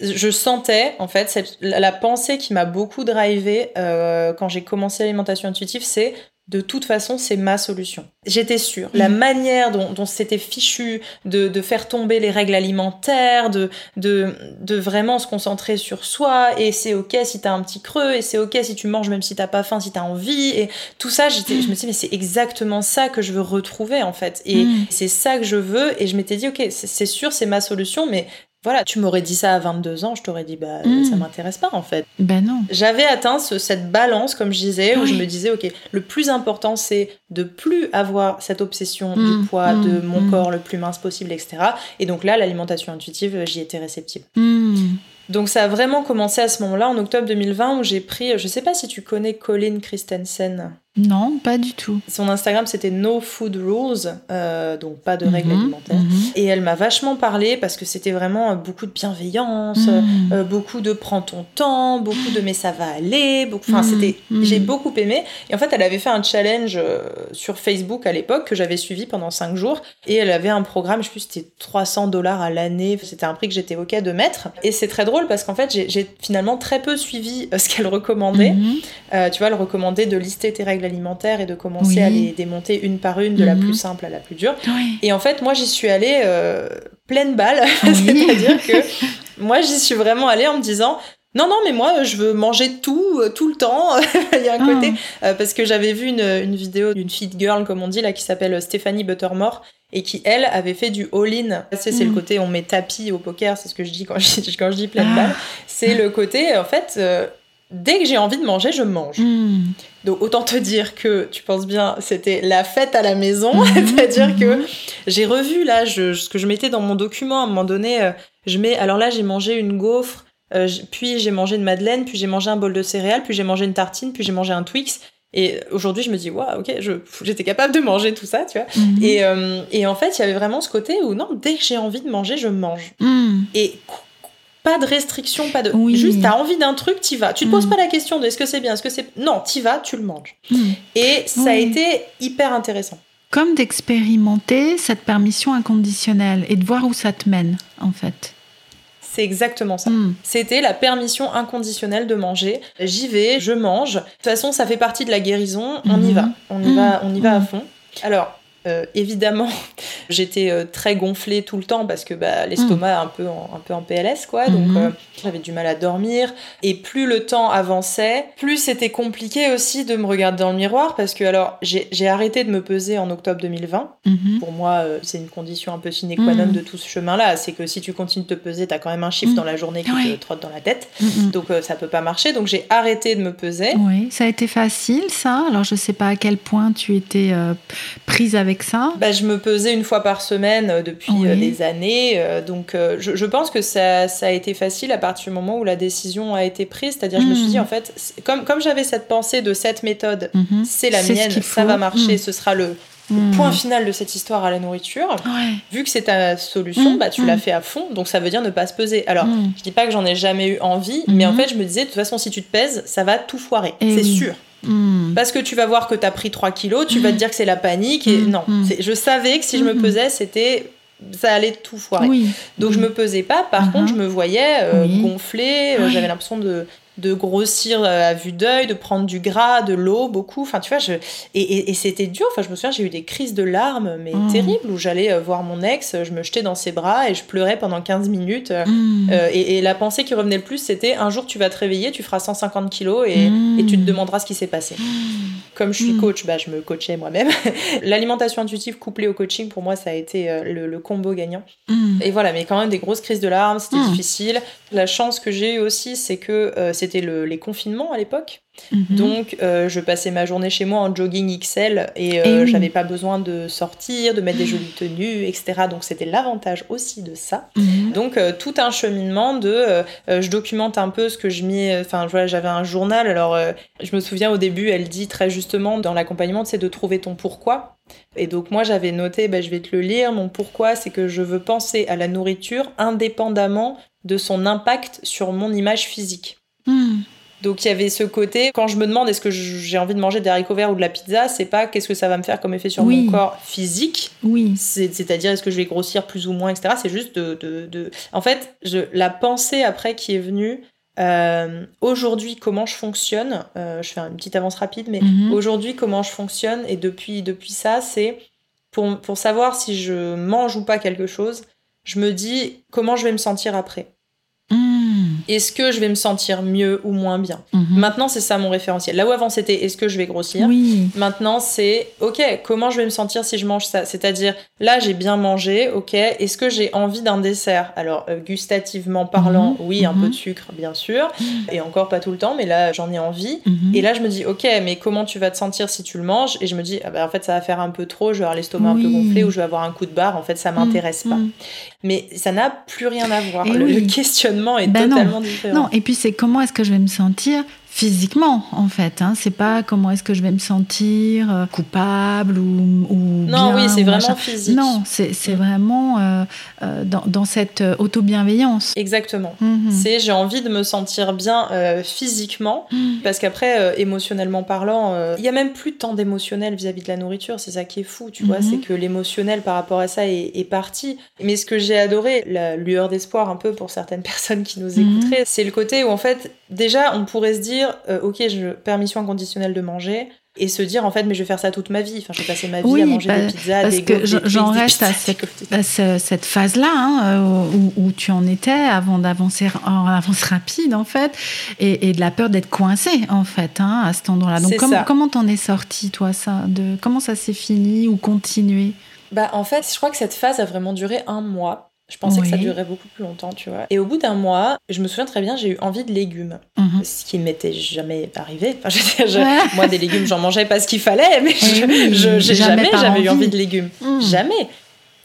je sentais en fait la, pensée qui m'a beaucoup drivé euh, quand j'ai commencé l'alimentation intuitive, c'est de toute façon, c'est ma solution. J'étais sûre. La mm. manière dont, c'était fichu de, faire tomber les règles alimentaires, de, de, vraiment se concentrer sur soi, et c'est ok si t'as un petit creux, et c'est ok si tu manges même si t'as pas faim, si t'as envie, et tout ça, je me suis dit, mais c'est exactement ça que je veux retrouver en fait. Et mm. c'est ça que je veux, et je m'étais dit, ok, c'est sûr, c'est ma solution, mais voilà, tu m'aurais dit ça à 22 ans, je t'aurais dit bah hmm. ça m'intéresse pas en fait.
Ben non.
J'avais atteint cette balance comme je disais où je me disais OK, le plus important c'est de plus avoir cette obsession du hmm. poids de hmm. mon corps le plus mince possible etc. Et donc là l'alimentation intuitive, j'y étais réceptive. Donc ça a vraiment commencé à ce moment-là en octobre 2020 où j'ai pris je sais pas si tu connais Colin Christensen.
Non, pas du tout.
Son Instagram, c'était No Food Rules, euh, donc pas de règles mhm, alimentaires. Mhm. Et elle m'a vachement parlé parce que c'était vraiment euh, beaucoup de bienveillance, mhm. euh, beaucoup de prends ton temps, beaucoup de mais ça va aller. Enfin, c'était, j'ai beaucoup aimé. Et en fait, elle avait fait un challenge sur Facebook à l'époque que j'avais suivi pendant 5 jours. Et elle avait un programme, je sais plus, c'était 300 dollars à l'année. C'était un prix que j'étais OK de mettre. Et c'est très drôle parce qu'en fait, j'ai finalement très peu suivi ce qu'elle recommandait. tu vois, elle recommandait de lister tes règles alimentaire et de commencer à les démonter une par une, de la mhm. plus simple à la plus dure. Et en fait, moi, j'y suis allée euh, pleine balle. *laughs* C'est-à-dire que moi, j'y suis vraiment allée en me disant. Non, non, mais moi, je veux manger tout, euh, tout le temps. *laughs* Il y a un côté. Ah. Euh, parce que j'avais vu une, une vidéo d'une fit girl, comme on dit, là, qui s'appelle Stéphanie Buttermore, et qui, elle, avait fait du all-in. C'est le mm. côté on met tapis au poker, c'est ce que je dis quand *laughs* je, quand je dis pleine ah. balle. C'est le côté, en fait, dès que j'ai envie de manger, je mange. Hmm. Donc autant te dire que tu penses bien, c'était la fête à la maison, hmm. *laughs* c'est-à-dire que hmm. j'ai revu là ce que je mettais dans mon document à un moment donné. Euh, je mets alors là j'ai mangé une gaufre, euh, puis j'ai mangé une madeleine, puis j'ai mangé un bol de céréales, puis j'ai mangé une tartine, puis j'ai mangé un Twix. Et aujourd'hui, je me dis, waouh, ok, j'étais capable de manger tout ça, tu vois. Et, euh, et, en fait, il y avait vraiment ce côté où, non, dès que j'ai envie de manger, je mange. Et pas de restriction, pas de. Oui. Juste, t'as envie d'un truc, t'y vas. Tu te poses mm. pas la question de est-ce que c'est bien, est-ce que c'est. Non, t'y vas, tu le manges. Mm. Et ça a été hyper intéressant.
Comme d'expérimenter cette permission inconditionnelle et de voir où ça te mène, en fait.
C'est exactement ça. Mm. C'était la permission inconditionnelle de manger. J'y vais, je mange. De toute façon, ça fait partie de la guérison. On y va. On y va, on y va à fond. Alors, euh, évidemment, *laughs* j'étais euh, très gonflée tout le temps parce que bah, l'estomac un peu en, un peu en PLS quoi, donc mhm. euh, j'avais du mal à dormir. Et plus le temps avançait, plus c'était compliqué aussi de me regarder dans le miroir parce que alors j'ai arrêté de me peser en octobre 2020. Mhm. Pour moi, c'est une condition un peu sine qua non mhm. de tout ce chemin-là, c'est que si tu continues de te peser, t'as quand même un chiffre dans la journée qui te trotte dans la tête, donc ça peut pas marcher. Donc j'ai arrêté de me peser.
Oui, ça a été facile ça. Alors je sais pas à quel point tu étais prise avec ça
bah, Je me pesais une fois par semaine euh, depuis euh, des années. Euh, donc je, pense que ça, ça, a été facile à partir du moment où la décision a été prise. C'est-à-dire, je me suis dit, hmm. en fait, comme, comme j'avais cette pensée de cette méthode, mhm. c'est la mienne, ça va marcher, hmm. ce sera le, hmm. point final de cette histoire à la nourriture. Vu que c'est ta solution, bah, tu l'as fait à fond, donc ça veut dire ne pas se peser. Alors, je dis pas que j'en ai jamais eu envie, mais en fait, je me disais, de toute façon, si tu te pèses, ça va tout foirer, eh c'est sûr. Hmm. Parce que tu vas voir que tu as pris 3 kilos, tu vas te dire que c'est la panique. Et hmm. non, hmm. je savais que si je me pesais, c'était ça allait tout foirer. Donc je me pesais pas. Par contre, je me voyais euh, gonfler. Euh, j'avais l'impression de de grossir euh, à vue d'œil, de prendre du gras, de l'eau, beaucoup. Enfin, tu vois, je... et, et, c'était dur. Enfin, je me souviens, j'ai eu des crises de larmes, mais mmh. terribles, où j'allais euh, voir mon ex, je me jetais dans ses bras et je pleurais pendant 15 minutes. Euh, mmh. et, la pensée qui revenait le plus, c'était un jour tu vas te réveiller, tu feras 150 kilos et, mmh. et tu te demanderas ce qui s'est passé. *gasps* Comme je suis coach, bah, je me coachais moi-même. *laughs* L'alimentation intuitive couplée au coaching, pour moi, ça a été le, le combo gagnant. Et voilà, mais quand même des grosses crises de larmes, c'était difficile. La chance que j'ai eu aussi, c'est que c'était les confinements à l'époque. Mhm. Donc, euh, je passais ma journée chez moi en jogging XL et, euh, j'avais pas besoin de sortir, de mettre des jolies tenues, etc. Donc, c'était l'avantage aussi de ça. Mhm. Donc, euh, tout un cheminement de je documente un peu ce que je mets. Enfin, voilà, j'avais un journal. Alors, je me souviens au début, elle dit très justement dans l'accompagnement, c'est de trouver ton pourquoi. Et donc, moi, j'avais noté, bah, je vais te le lire. Mon pourquoi, c'est que je veux penser à la nourriture indépendamment de son impact sur mon image physique. Hmm. Donc il y avait ce côté, quand je me demande est-ce que j'ai envie de manger des haricots verts ou de la pizza, c'est pas qu'est-ce que ça va me faire comme effet sur mon corps physique,
oui.
c'est-à-dire est-ce que je vais grossir plus ou moins, etc. C'est juste de, En fait, je... la pensée après qui est venue, euh, aujourd'hui comment je fonctionne, euh, je fais une petite avance rapide, mais mhm. aujourd'hui comment je fonctionne, et depuis, depuis ça, c'est pour, pour savoir si je mange ou pas quelque chose, je me dis comment je vais me sentir après. Est-ce que je vais me sentir mieux ou moins bien mhm. Maintenant, c'est ça mon référentiel. Là où avant c'était est-ce que je vais grossir Maintenant, c'est ok, comment je vais me sentir si je mange ça C'est-à-dire, là, j'ai bien mangé, ok, est-ce que j'ai envie d'un dessert Alors, euh, gustativement parlant, mhm. oui, un peu de mhm. sucre, bien sûr, et encore pas tout le temps, mais là, j'en ai envie. Et là, je me dis, ok, mais comment tu vas te sentir si tu le manges Et je me dis, ah bah, en fait, ça va faire un peu trop, je vais avoir l'estomac un peu gonflé ou je vais avoir un coup de barre, en fait, ça m'intéresse pas. Mais ça n'a plus rien à voir. Le, *laughs* questionnement est ben totalement
non, et puis c'est comment est-ce que je vais me sentir physiquement en fait. Hein. C'est pas comment est-ce que je vais me sentir euh, coupable ou, ou
non oui c'est vraiment physique.
Non c'est mm. vraiment euh, euh, dans, dans, cette auto-bienveillance.
Exactement. Mm-hmm. C'est j'ai envie de me sentir bien physiquement mm. parce qu'après émotionnellement parlant il y a même plus tant d'émotionnel vis-à-vis de la nourriture. C'est ça qui est fou tu vois mm-hmm. c'est que l'émotionnel par rapport à ça est, est parti. Mais ce que j'ai adoré la lueur d'espoir un peu pour certaines *laughs* personnes qui nous mm-hmm. écouteraient c'est le côté où en fait déjà on pourrait se dire euh, ok, je, permission inconditionnelle de manger, et se dire en fait mais je vais faire ça toute ma vie. Enfin je vais passer ma vie à manger des pizzas
parce
des
que j'en reste à cette, cette phase là hein, où, tu en étais avant d'avancer en avance rapide en fait et, de la peur d'être coincé en fait hein, à cet endroit là donc comment comment t'en es sorti toi ça de comment ça s'est fini ou continué?
Bah en fait je crois que cette phase a vraiment duré un mois je pensais que ça durerait beaucoup plus longtemps, tu vois. Et au bout d'un mois, je me souviens très bien, j'ai eu envie de légumes. Mhm. Ce qui m'était jamais arrivé. Enfin, je, moi, des légumes, j'en mangeais pas ce qu'il fallait, mais je, jamais, j'avais eu envie de légumes. Mhm. Jamais.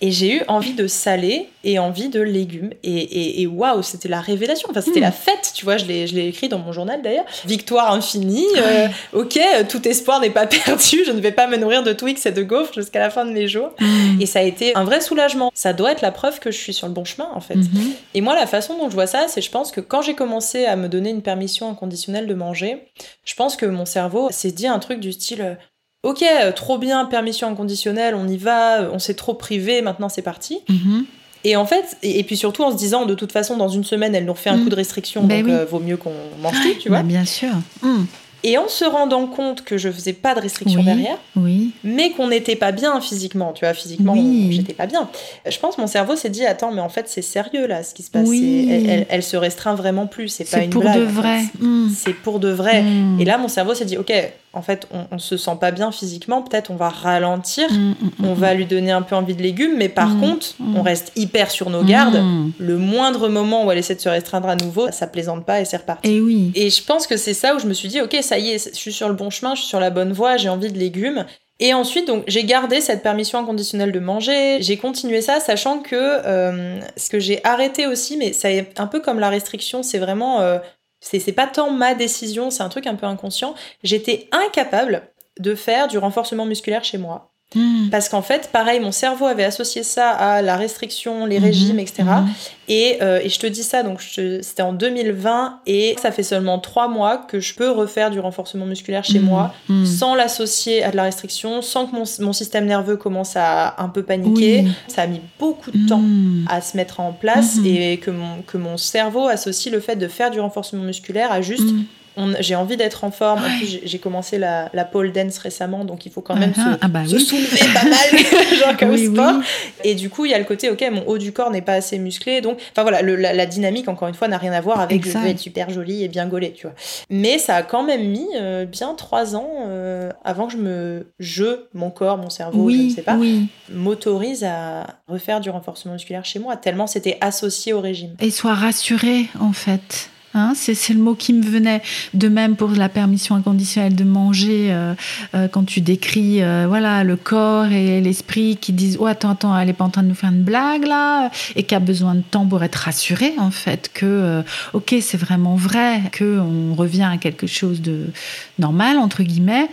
Et j'ai eu envie de salé et envie de légumes. Et, et, waouh, c'était la révélation. Enfin, c'était hmm. la fête, tu vois. Je l'ai écrit dans mon journal d'ailleurs. Victoire infinie. Euh, ok, tout espoir n'est pas *laughs* perdu. Je ne vais pas me nourrir de Twix et de gaufres jusqu'à la fin de mes jours. Hmm. Et ça a été un vrai soulagement. Ça doit être la preuve que je suis sur le bon chemin, en fait. Hmm. Et moi, la façon dont je vois ça, c'est je pense que quand j'ai commencé à me donner une permission inconditionnelle de manger, je pense que mon cerveau s'est dit un truc du style Ok, euh, trop bien, permission inconditionnelle, on y va, euh, on s'est trop privé, maintenant c'est parti. Mhm. Et en fait, et, puis surtout en se disant, de toute façon, dans une semaine, elle nous refait un
Mm.
coup de restriction,
Ben
donc
oui.
euh, vaut mieux qu'on mange tout, tu vois.
Bah, bien sûr. Mm.
Et en se rendant compte que je faisais pas de restriction
Oui.
derrière,
Oui.
mais qu'on n'était pas bien physiquement, tu vois, physiquement,
Oui.
j'étais pas bien. Je pense que mon cerveau s'est dit, attends, mais en fait, c'est sérieux là, ce qui se passe. C'est- Elle, elle- elle se restreint vraiment plus, c'est pas
C'est
une
pour
blague.
de
en fait.
vrai. Mm.
C'est pour de vrai.
Mm.
Et là, mon cerveau s'est dit, ok, en fait, on, on se sent pas bien physiquement, peut-être on va ralentir,
Mm, mm,
on
mm,
va lui donner un peu envie de légumes, mais par contre, on reste hyper sur nos gardes. Le moindre moment où elle essaie de se restreindre à nouveau, ça plaisante pas et c'est reparti.
Et oui.
Et je pense que c'est ça où je me suis dit, ok, ça y est, je suis sur le bon chemin, je suis sur la bonne voie, j'ai envie de légumes. Et ensuite, donc, j'ai gardé cette permission inconditionnelle de manger. J'ai continué ça, sachant que euh, ce que j'ai arrêté aussi, mais ça est un peu comme la restriction, c'est vraiment, euh, c'est pas tant ma décision, c'est un truc un peu inconscient. J'étais incapable de faire du renforcement musculaire chez moi.
Mm.
Parce qu'en fait, pareil, mon cerveau avait associé ça à la restriction, les
Mhm.
régimes, etc. Et, euh, et je te dis ça, donc c'était en 2020 et ça fait seulement trois mois que je peux refaire du renforcement musculaire chez moi sans l'associer à de la restriction, sans que mon, mon système nerveux commence à un peu paniquer.
Oui.
Ça a mis beaucoup de temps à se mettre en place et que mon, que mon cerveau associe le fait de faire du renforcement musculaire à juste j'ai envie d'être en forme. En
Ouais.
plus, j'ai- commencé la, la pole dance récemment, donc il faut quand même
Ah,
se,
ah bah
se
oui.
soulever pas mal, *laughs* genre comme
Oui,
sport.
oui.
Et du coup, il y a le côté, ok, mon haut du corps n'est pas assez musclé. Donc, enfin voilà, le- la, la dynamique, encore une fois, n'a rien à voir avec je
Exact.
veux être super jolie et bien gaulée, tu vois. Mais ça a quand même mis euh, bien trois ans euh, avant que je me. Je, mon corps, mon cerveau, je ne sais pas, m'autorise à refaire du renforcement musculaire chez moi, tellement c'était associé au régime.
Et sois rassuré, en fait. Hein, c'est le mot qui me venait. De même pour la permission inconditionnelle de manger, euh, euh, quand tu décris euh, voilà, le corps et l'esprit qui disent Oh, attends, attends, elle est pas en train de nous faire une blague là, et qui a besoin de temps pour être rassuré, en fait, que, ok, c'est vraiment vrai, qu'on revient à quelque chose de normal, entre guillemets.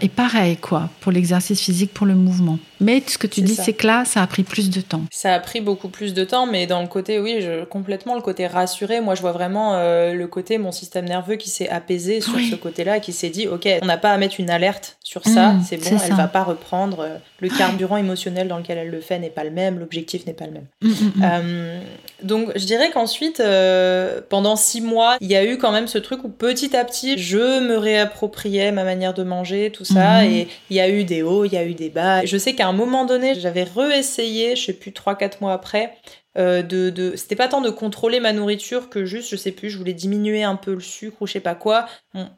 Et pareil, quoi, pour l'exercice physique, pour le mouvement. Mais ce que tu dis, c'est que là, ça a pris plus de temps.
Ça a pris beaucoup plus de temps, mais dans le côté, oui, je, complètement le côté rassuré. Moi, je vois vraiment euh, le côté, mon système nerveux qui s'est apaisé sur
Oui.
ce côté-là, qui s'est dit, ok, on n'a pas à mettre une alerte sur ça,
Mmh,
c'est bon, elle
ça.
va pas reprendre. Le carburant émotionnel dans lequel elle le fait n'est pas le même, l'objectif n'est pas le même.
Mm, mm, mm.
Euh, donc, je dirais qu'ensuite, euh, pendant six mois, il y a eu quand même ce truc où petit à petit, je me réappropriais ma manière de manger, tout ça, et il y a eu des hauts, il y a eu des bas. Je sais qu'à un moment donné, j'avais réessayé, je sais plus, 3-4 mois après, euh, de, de... c'était pas tant de contrôler ma nourriture que juste, je sais plus, je voulais diminuer un peu le sucre ou je sais pas quoi.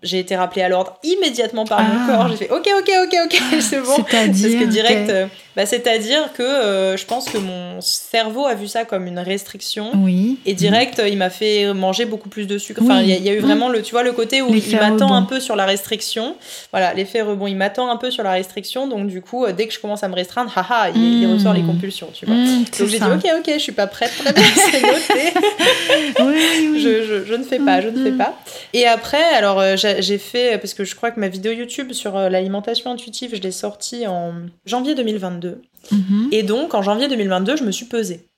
J'ai été rappelée à l'ordre immédiatement par mon
Ah.
corps. J'ai fait ok, ok, ok, ok, *laughs* c'est bon.
C'est-à-dire.
Parce que direct, euh, bah, c'est-à-dire que euh, je pense que mon cerveau a vu ça comme une restriction.
Oui.
Et direct, euh, il m'a fait manger beaucoup plus de sucre. Enfin, il y, a- il y a eu vraiment le, tu vois, le côté où il m'attend un peu sur la restriction. Voilà, l'effet rebond, il m'attend un peu sur la restriction. Donc du coup, dès que je commence à me restreindre, haha, il, il
Mm.
ressort les compulsions, tu vois.
Mmh, c'est
Donc j'ai dit ok, ok, je suis pas prête, très bien, *laughs* c'est noté.
Oui, oui, oui.
je, je- je ne fais pas, je ne fais
Mhm.
pas. Et après, alors euh, j'ai fait, parce que je crois que ma vidéo YouTube sur euh, l'alimentation intuitive, je l'ai sortie en janvier 2022.
Mhm.
Et donc, en janvier 2022, je me suis pesée.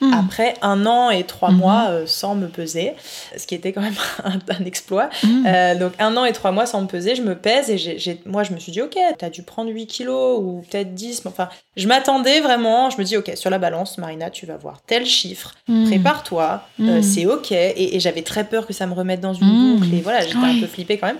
Mhm.
Après un an et trois
Mhm.
mois euh, sans me peser, ce qui était quand même *laughs* un, un exploit.
Mhm.
Euh, donc un an et trois mois sans me peser, je me pèse et moi je me suis dit ok, t'as dû prendre 8 kilos ou peut-être 10, mais enfin je m'attendais vraiment, je me dis ok, sur la balance, Marina, tu vas voir tel chiffre, prépare-toi, euh, c'est ok. Et, et j'avais très peur que ça me remette dans une boucle et voilà, j'étais un peu flippée quand même.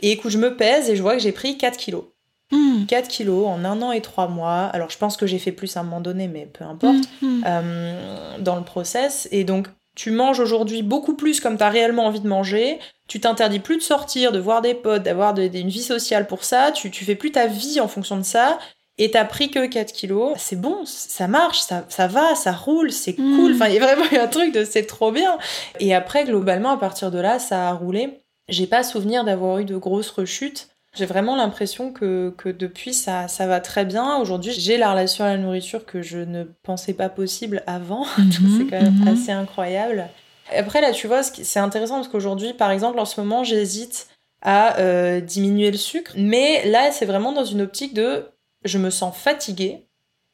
Et écoute, je me pèse et je vois que j'ai pris 4 kilos.
Mhm.
4 kilos en un an et trois mois. Alors je pense que j'ai fait plus à un moment donné, mais peu importe.
Mhm.
euh, dans le process. Et donc, tu manges aujourd'hui beaucoup plus comme tu as réellement envie de manger. Tu t'interdis plus de sortir, de voir des potes, d'avoir de- de- une vie sociale pour ça. Tu, tu fais plus ta vie en fonction de ça. Et t'as pris que 4 kilos. C'est bon, ça marche, ça, ça va, ça roule, c'est
Mm.
cool. Enfin, il y a vraiment eu un truc de c'est trop bien. Et après, globalement, à partir de là, ça a roulé. J'ai pas souvenir d'avoir eu de grosses rechutes. J'ai vraiment l'impression que, que depuis, ça, ça va très bien. Aujourd'hui, j'ai la relation à la nourriture que je ne pensais pas possible avant. *laughs*
Mhm,
c'est quand même
mhm.
assez incroyable. Après, là, tu vois, c'est intéressant parce qu'aujourd'hui, par exemple, en ce moment, j'hésite à euh, diminuer le sucre. Mais là, c'est vraiment dans une optique de je me sens fatiguée.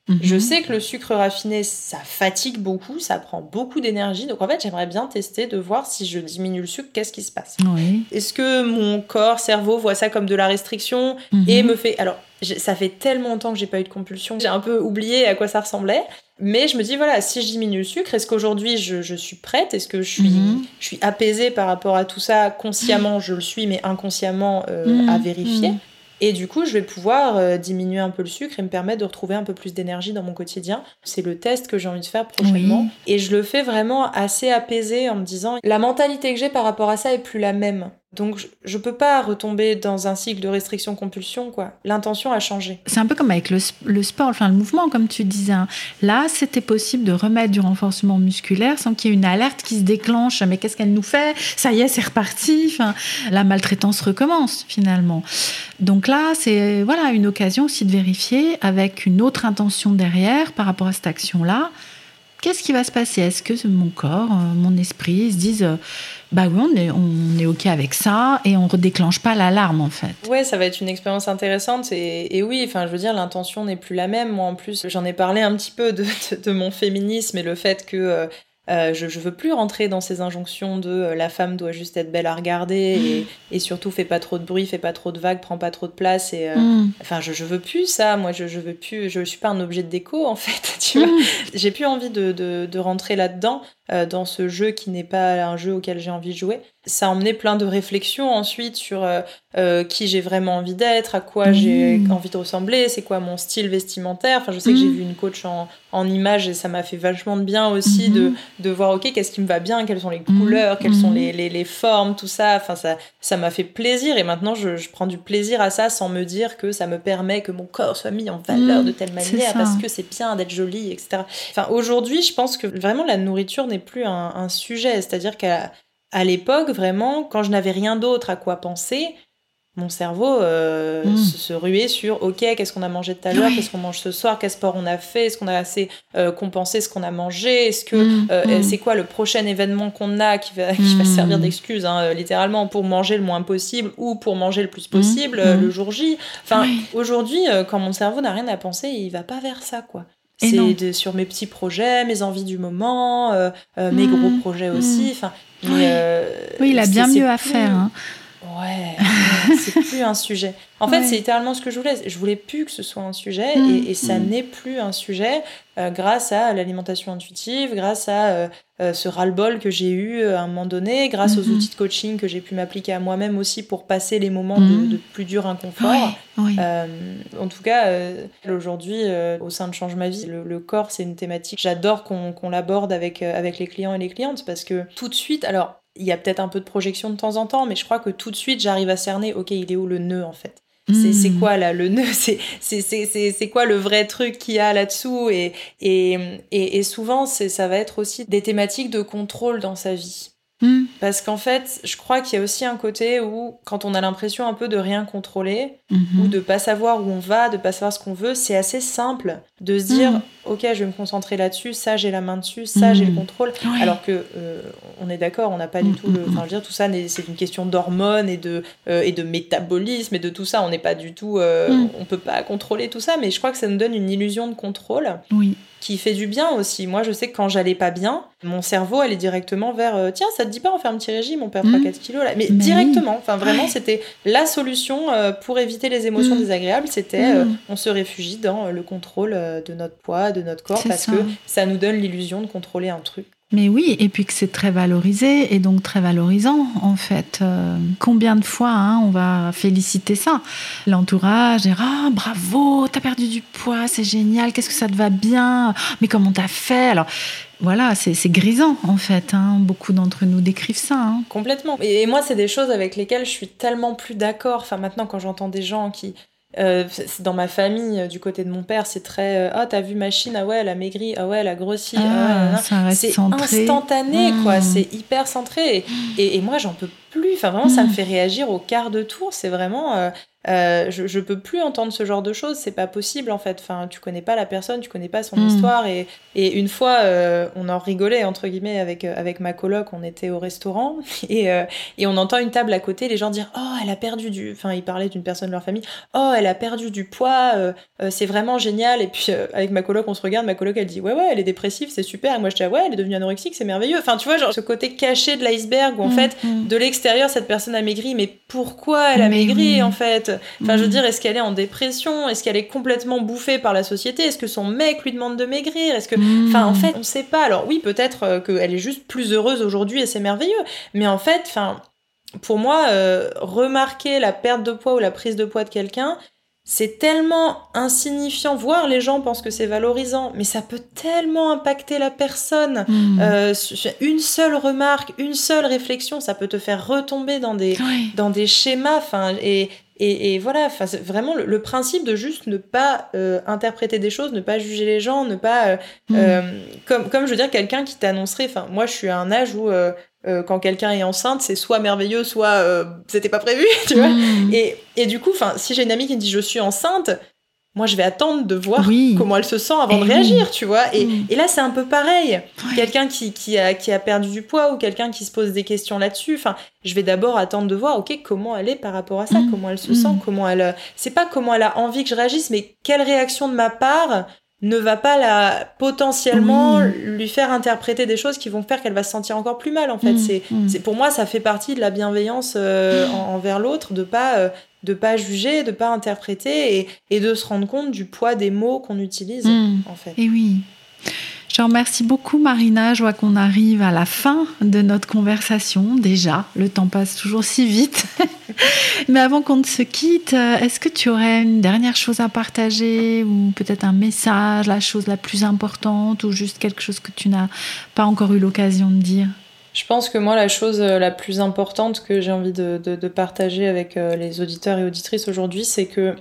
Mhm.
Je sais que le sucre raffiné, ça fatigue beaucoup, ça prend beaucoup d'énergie. Donc en fait, j'aimerais bien tester de voir si je diminue le sucre, qu'est-ce qui se passe.
Oui.
Est-ce que mon corps, cerveau voit ça comme de la restriction
Mhm.
et me fait... Alors, ça fait tellement longtemps que j'ai pas eu de compulsion, j'ai un peu oublié à quoi ça ressemblait. Mais je me dis, voilà, si je diminue le sucre, est-ce qu'aujourd'hui je, je suis prête? Est-ce que je suis,
Mhm.
je suis apaisée par rapport à tout ça? Consciemment, je le suis, mais inconsciemment euh,
Mhm.
à vérifier. Et du coup, je vais pouvoir euh, diminuer un peu le sucre et me permettre de retrouver un peu plus d'énergie dans mon quotidien. C'est le test que j'ai envie de faire prochainement.
Oui.
Et je le fais vraiment assez apaisé en me disant, la mentalité que j'ai par rapport à ça est plus la même. Donc, je, je peux pas retomber dans un cycle de restriction-compulsion, quoi. L'intention a changé.
C'est un peu comme avec le, sp- le sport, enfin le mouvement, comme tu disais. hein. Là, c'était possible de remettre du renforcement musculaire sans qu'il y ait une alerte qui se déclenche. Mais qu'est-ce qu'elle nous fait? Ça y est, c'est reparti. Enfin, la maltraitance recommence finalement. Donc là, c'est voilà une occasion aussi de vérifier avec une autre intention derrière par rapport à cette action-là. Qu'est-ce qui va se passer? Est-ce que mon corps, euh, mon esprit se disent, euh, bah oui, on est, on ok avec ça et on redéclenche pas l'alarme en fait?
Ouais, ça va être une expérience intéressante et, oui, enfin, je veux dire, l'intention n'est plus la même. Moi, en plus, j'en ai parlé un petit peu de, mon féminisme et le fait que euh, je, je veux plus rentrer dans ces injonctions de euh, la femme doit juste être belle à regarder et, et surtout fais pas trop de bruit, fais pas trop de vagues, prends pas trop de place et euh,
Mm.
enfin, je, je veux plus ça. Moi, je, je veux plus, je suis pas un objet de déco en fait. *laughs* Tu vois,
Mm.
j'ai plus envie de, de, de rentrer là-dedans, dans ce jeu qui n'est pas un jeu auquel j'ai envie de jouer. Ça a emmené plein de réflexions ensuite sur euh, euh, qui j'ai vraiment envie d'être, à quoi j'ai envie de ressembler, c'est quoi mon style vestimentaire. Enfin, je sais que j'ai
Mhm.
vu une coach en, en images et ça m'a fait vachement de bien aussi de, de voir, ok, qu'est-ce qui me va bien, quelles sont les couleurs, quelles sont les, les, les formes, tout ça. Enfin, ça ça m'a fait plaisir et maintenant je, je prends du plaisir à ça sans me dire que ça me permet que mon corps soit mis en valeur de telle manière parce que c'est bien d'être jolie, etc. Enfin, aujourd'hui, je pense que vraiment la nourriture n'est plus un, un sujet. C'est-à-dire qu'à à l'époque, vraiment, quand je n'avais rien d'autre à quoi penser, mon cerveau euh,
Mm.
se, se ruait sur OK, qu'est-ce qu'on a mangé tout à l'heure, qu'est-ce qu'on mange ce soir, quel sport on a fait, est-ce qu'on a assez euh, compensé ce qu'on a mangé, est-ce que
Mm,
euh,
mm.
c'est quoi le prochain événement qu'on a qui va, *laughs* qui va servir d'excuse, hein, littéralement, pour manger le moins possible ou pour manger le plus possible le jour J? Enfin, aujourd'hui, quand mon cerveau n'a rien à penser, il va pas vers ça, quoi. C'est sur mes petits projets, mes envies du moment, euh, euh, mes
Mm.
gros projets aussi. Enfin, mais,
Oui.
euh,
Oui, il a bien mieux à faire. hein.
Ouais, c'est plus un sujet. En fait,
Ouais.
c'est littéralement ce que je voulais. Je voulais plus que ce soit un sujet
Mm,
et, et ça
mm.
n'est plus un sujet euh, grâce à l'alimentation intuitive, grâce à euh, euh, ce ras-le-bol que j'ai eu à un moment donné, grâce aux
Mhm.
outils de coaching que j'ai pu m'appliquer à moi-même aussi pour passer les moments de, de plus dur inconfort.
Oui, oui.
Euh, en tout cas, euh, aujourd'hui, euh, au sein de Change Ma Vie, le, le corps, c'est une thématique. J'adore qu'on qu'on l'aborde avec, euh, avec les clients et les clientes parce que tout de suite, alors, il y a peut-être un peu de projection de temps en temps, mais je crois que tout de suite, j'arrive à cerner, ok, il est où le nœud en fait? C'est
Mm.
c'est quoi là le nœud? C'est c'est- c'est- c'est- c'est quoi le vrai truc qu'il y a là-dessous? Et, et, et, et souvent, c'est- ça va être aussi des thématiques de contrôle dans sa vie.
Mm.
Parce qu'en fait, je crois qu'il y a aussi un côté où, quand on a l'impression un peu de rien contrôler,
Mhm.
ou de pas savoir où on va, de pas savoir ce qu'on veut, c'est assez simple de se dire
Mm.
Ok, je vais me concentrer là-dessus, ça j'ai la main dessus, ça
Mm.
j'ai le contrôle.
Oui.
Alors que euh, on est d'accord, on n'a pas du
Mm,
tout le.
mm,
Enfin, je veux dire, tout ça, c'est une question d'hormones et de euh, et de métabolisme et de tout ça. On n'est pas du tout. euh,
Mm.
On peut pas contrôler tout ça, mais je crois que ça nous donne une illusion de contrôle
Oui.
qui fait du bien aussi. Moi, je sais que quand j'allais pas bien, mon cerveau allait directement vers euh, tiens, ça te dit pas on fait un petit régime, on perd
Mm.
3-4 kilos là. Mais,
Mais
directement, enfin vraiment,
Ouais.
c'était la solution pour éviter les émotions
Mm.
désagréables. C'était
Mm.
on se réfugie dans le contrôle de notre poids, de notre corps, parce
ça.
que ça nous donne l'illusion de contrôler un truc.
Mais oui, et puis que c'est très valorisé et donc très valorisant en fait. Euh, combien de fois hein, on va féliciter ça? L'entourage, dire ah bravo, t'as perdu du poids, c'est génial, qu'est-ce que ça te va bien, mais comment t'as fait? Alors voilà, c'est c'est grisant en fait. hein. Beaucoup d'entre nous décrivent ça. hein.
Complètement. Et, et moi, c'est des choses avec lesquelles je suis tellement plus d'accord. Enfin, maintenant, quand j'entends des gens qui. Euh, dans ma famille, euh, du côté de mon père, c'est très. euh, Ah, t'as vu machine Ah ouais, elle a maigri. Ah ouais, elle a grossi. Ah,
Ah,
c'est instantané, quoi. C'est hyper centré. Et, et moi, j'en peux plus enfin vraiment, ça me
Mm.
fait réagir au quart de tour. C'est vraiment, euh, euh, je, je peux plus entendre ce genre de choses. C'est pas possible en fait. Enfin, tu connais pas la personne, tu connais pas son
Mm.
histoire. Et, et une fois, euh, on en rigolait entre guillemets avec avec ma coloc. On était au restaurant *laughs* et et on entend une table à côté, les gens dire oh elle a perdu du, enfin ils parlaient d'une personne de leur famille. Oh elle a perdu du poids, c'est vraiment génial. Et puis avec ma coloc, on se regarde. Ma coloc elle dit ouais ouais elle est dépressive, c'est super. Et moi je dis ah ouais elle est devenue anorexique, c'est merveilleux. Enfin tu vois genre ce côté caché de l'iceberg où en
Mm,
fait de l'extérieur, cette personne a maigri, mais pourquoi elle a
Mais
maigri
oui.
en fait? Enfin, je veux
Mm.
dire, est-ce qu'elle est en dépression? Est-ce qu'elle est complètement bouffée par la société? Est-ce que son mec lui demande de maigrir? Est-ce que,
Mm.
enfin, en fait, on sait pas. Alors oui, peut-être euh, qu'elle est juste plus heureuse aujourd'hui et c'est merveilleux. Mais en fait, enfin, pour moi, euh, remarquer la perte de poids ou la prise de poids de quelqu'un. C'est tellement insignifiant, voire les gens pensent que c'est valorisant, mais ça peut tellement impacter la personne.
Mm.
Euh, une seule remarque, une seule réflexion, ça peut te faire retomber dans des, dans des schémas. Et, et, et voilà, vraiment le, le principe de juste ne pas euh, interpréter des choses, ne pas juger les gens, ne pas. euh,
Mm.
euh, comme, comme je veux dire, quelqu'un qui t'annoncerait. Enfin, moi, je suis à un âge où euh, quand quelqu'un est enceinte, c'est soit merveilleux, soit euh, c'était pas prévu, *laughs* tu vois.
Mm.
Et, et du coup, enfin, si j'ai une amie qui me dit je suis enceinte, moi je vais attendre de voir
Oui.
comment elle se sent avant
Eh
de
oui.
réagir, tu vois. Et,
Mm.
et là, c'est un peu pareil. Quelqu'un qui, qui, a, qui a perdu du poids ou quelqu'un qui se pose des questions là-dessus, enfin, je vais d'abord attendre de voir, ok, comment elle est par rapport à ça,
Mm.
comment elle se sent, comment elle. C'est pas comment elle a envie que je réagisse, mais quelle réaction de ma part ne va pas la potentiellement lui faire interpréter des choses qui vont faire qu'elle va se sentir encore plus mal en fait
Mm.
c'est
Mm.
c'est pour moi ça fait partie de la bienveillance euh, en- envers l'autre de pas euh, de pas juger de pas interpréter et, et de se rendre compte du poids des mots qu'on utilise
Mm.
en fait
Et oui. Je remercie beaucoup Marina. Je vois qu'on arrive à la fin de notre conversation déjà. Le temps passe toujours si vite. *laughs* Mais avant qu'on ne se quitte, est-ce que tu aurais une dernière chose à partager ou peut-être un message, la chose la plus importante ou juste quelque chose que tu n'as pas encore eu l'occasion de dire?
Je pense que moi, la chose euh, la plus importante que j'ai envie de partager avec euh, les auditeurs et auditrices aujourd'hui, c'est que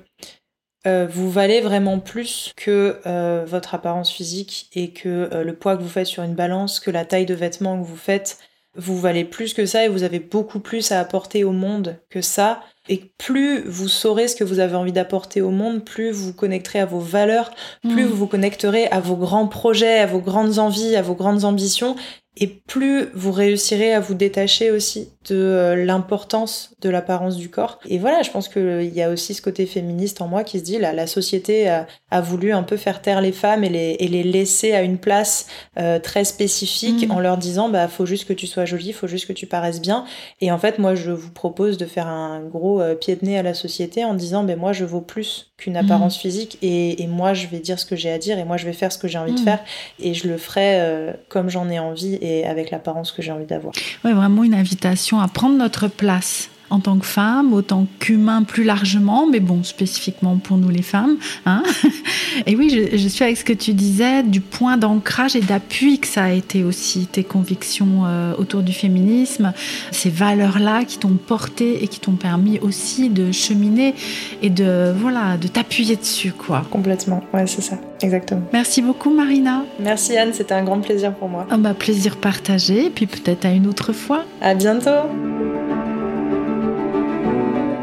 euh, vous valez vraiment plus que euh, votre apparence physique et que euh, le poids que vous faites sur une balance, que la taille de vêtements que vous faites. Vous valez plus que ça et vous avez beaucoup plus à apporter au monde que ça. Et plus vous saurez ce que vous avez envie d'apporter au monde, plus vous vous connecterez à vos valeurs, plus
Mm.
vous vous connecterez à vos grands projets, à vos grandes envies, à vos grandes ambitions, et plus vous réussirez à vous détacher aussi de euh, l'importance de l'apparence du corps. Et voilà, je pense qu'il y a aussi ce côté féministe en moi qui se dit, la, la société a, a voulu un peu faire taire les femmes et les, et les laisser à une place euh, très spécifique
Mm.
en leur disant, bah faut juste que tu sois jolie, faut juste que tu paraisses bien. Et en fait, moi, je vous propose de faire un gros euh, pied de nez à la société en disant, ben moi, je vaux plus qu'une apparence physique et, et moi, je vais dire ce que j'ai à dire et moi, je vais faire ce que j'ai envie de
Mm.
faire et je le ferai euh, comme j'en ai envie et avec l'apparence que j'ai envie d'avoir.
Ouais, vraiment une invitation à prendre notre place en tant que femme, autant qu'humain plus largement, mais bon, spécifiquement pour nous les femmes. Hein *laughs* et oui, je, je suis avec ce que tu disais, du point d'ancrage et d'appui que ça a été aussi, tes convictions euh, autour du féminisme, ces valeurs-là qui t'ont porté et qui t'ont permis aussi de cheminer et de, voilà, de t'appuyer dessus, quoi.
Complètement, ouais, c'est ça, exactement.
Merci beaucoup, Marina.
Merci Anne, c'était un grand plaisir pour moi.
Un bah, plaisir partagé, et puis peut-être à une autre fois.
À bientôt!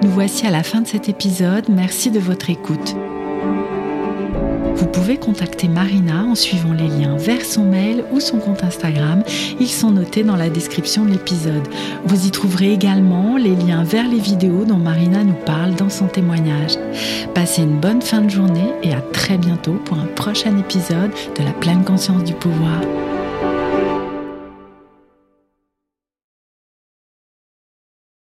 Nous voici à la fin de cet épisode. Merci de votre écoute. Vous pouvez contacter Marina en suivant les liens vers son mail ou son compte Instagram. Ils sont notés dans la description de l'épisode. Vous y trouverez également les liens vers les vidéos dont Marina nous parle dans son témoignage. Passez une bonne fin de journée et à très bientôt pour un prochain épisode de la pleine conscience du pouvoir.